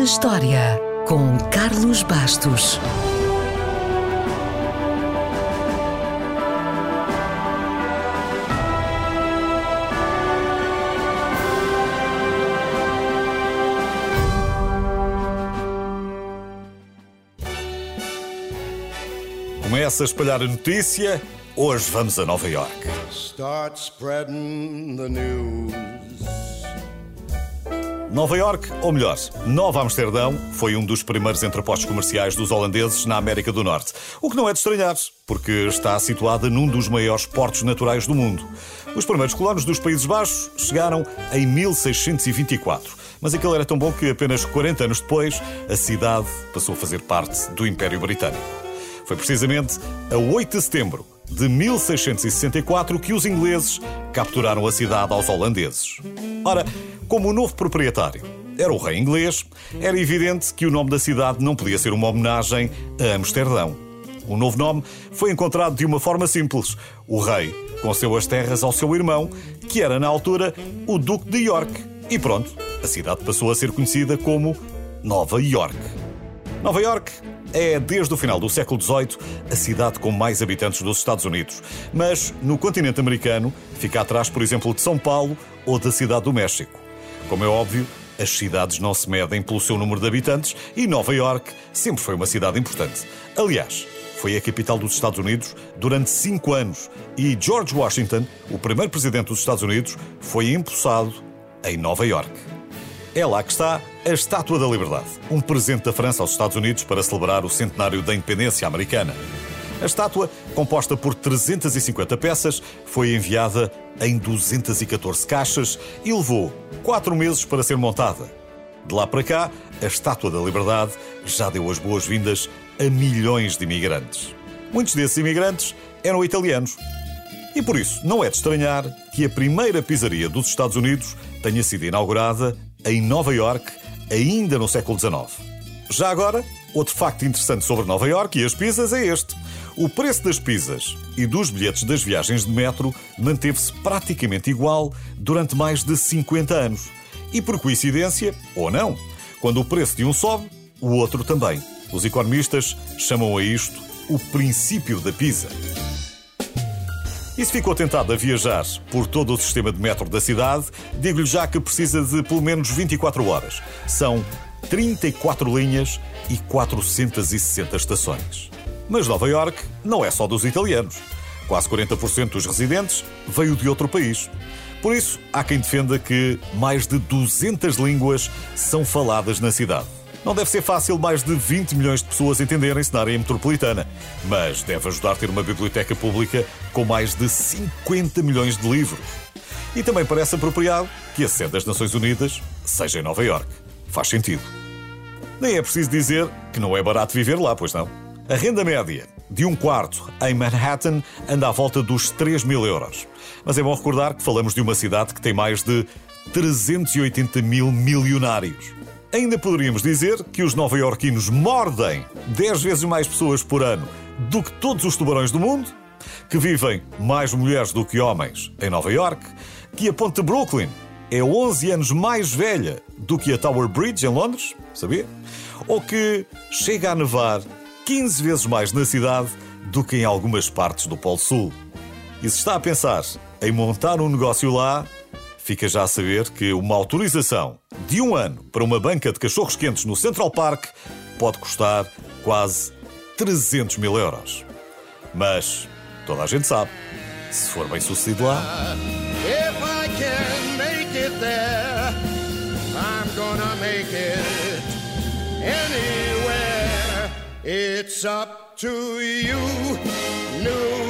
na História, com Carlos Bastos. Começa a espalhar a notícia. Hoje vamos a Nova York. Start spreading the news. Nova York, ou melhor, Nova Amsterdão, foi um dos primeiros entrepostos comerciais dos holandeses na América do Norte. O que não é de estranhar, porque está situada num dos maiores portos naturais do mundo. Os primeiros colonos dos Países Baixos chegaram em 1624. Mas aquilo era tão bom que apenas 40 anos depois a cidade passou a fazer parte do Império Britânico. Foi precisamente a 8 de setembro de 1664 que os ingleses capturaram a cidade aos holandeses. Ora, como o novo proprietário era o rei inglês, era evidente que o nome da cidade não podia ser uma homenagem a Amsterdão. O novo nome foi encontrado de uma forma simples. O rei concedeu as terras ao seu irmão, que era na altura o Duque de York. E pronto, a cidade passou a ser conhecida como Nova York. Nova York é, desde o final do século XVIII, a cidade com mais habitantes dos Estados Unidos. Mas no continente americano fica atrás, por exemplo, de São Paulo ou da Cidade do México. Como é óbvio, as cidades não se medem pelo seu número de habitantes e Nova York sempre foi uma cidade importante. Aliás, foi a capital dos Estados Unidos durante cinco anos e George Washington, o primeiro presidente dos Estados Unidos, foi empossado em Nova York. É lá que está a Estátua da Liberdade, um presente da França aos Estados Unidos para celebrar o centenário da independência americana. A estátua, composta por 350 peças, foi enviada em 214 caixas e levou quatro meses para ser montada. De lá para cá, a Estátua da Liberdade já deu as boas-vindas a milhões de imigrantes. Muitos desses imigrantes eram italianos. E por isso, não é de estranhar que a primeira pizzaria dos Estados Unidos tenha sido inaugurada em Nova York, ainda no século XIX. Já agora, outro facto interessante sobre Nova York e as pizzas é este. O preço das pizzas e dos bilhetes das viagens de metro manteve-se praticamente igual durante mais de 50 anos. E por coincidência, ou não, quando o preço de um sobe, o outro também. Os economistas chamam a isto o princípio da pizza. E se ficou tentado a viajar por todo o sistema de metro da cidade, digo-lhe já que precisa de pelo menos 24 horas. São 34 linhas e 460 estações. Mas Nova York não é só dos italianos. Quase 40% dos residentes veio de outro país. Por isso, há quem defenda que mais de 200 línguas são faladas na cidade. Não deve ser fácil mais de 20 milhões de pessoas entenderem-se na área metropolitana, mas deve ajudar a ter uma biblioteca pública com mais de 50 milhões de livros. E também parece apropriado que a sede das Nações Unidas seja em Nova York. Faz sentido. Nem é preciso dizer que não é barato viver lá, pois não. A renda média de um quarto em Manhattan anda à volta dos 3 mil euros. Mas é bom recordar que falamos de uma cidade que tem mais de 380 mil milionários. Ainda poderíamos dizer que os nova-iorquinos mordem 10 vezes mais pessoas por ano do que todos os tubarões do mundo, que vivem mais mulheres do que homens em Nova York, que a ponte de Brooklyn é 11 anos mais velha do que a Tower Bridge em Londres, sabia? Ou que chega a nevar 15 vezes mais na cidade do que em algumas partes do Polo Sul. E se está a pensar em montar um negócio lá, fica já a saber que uma autorização de um ano para uma banca de cachorros quentes no Central Park pode custar quase 300 mil euros. Mas toda a gente sabe, se for bem sucedido lá. It's up to you, New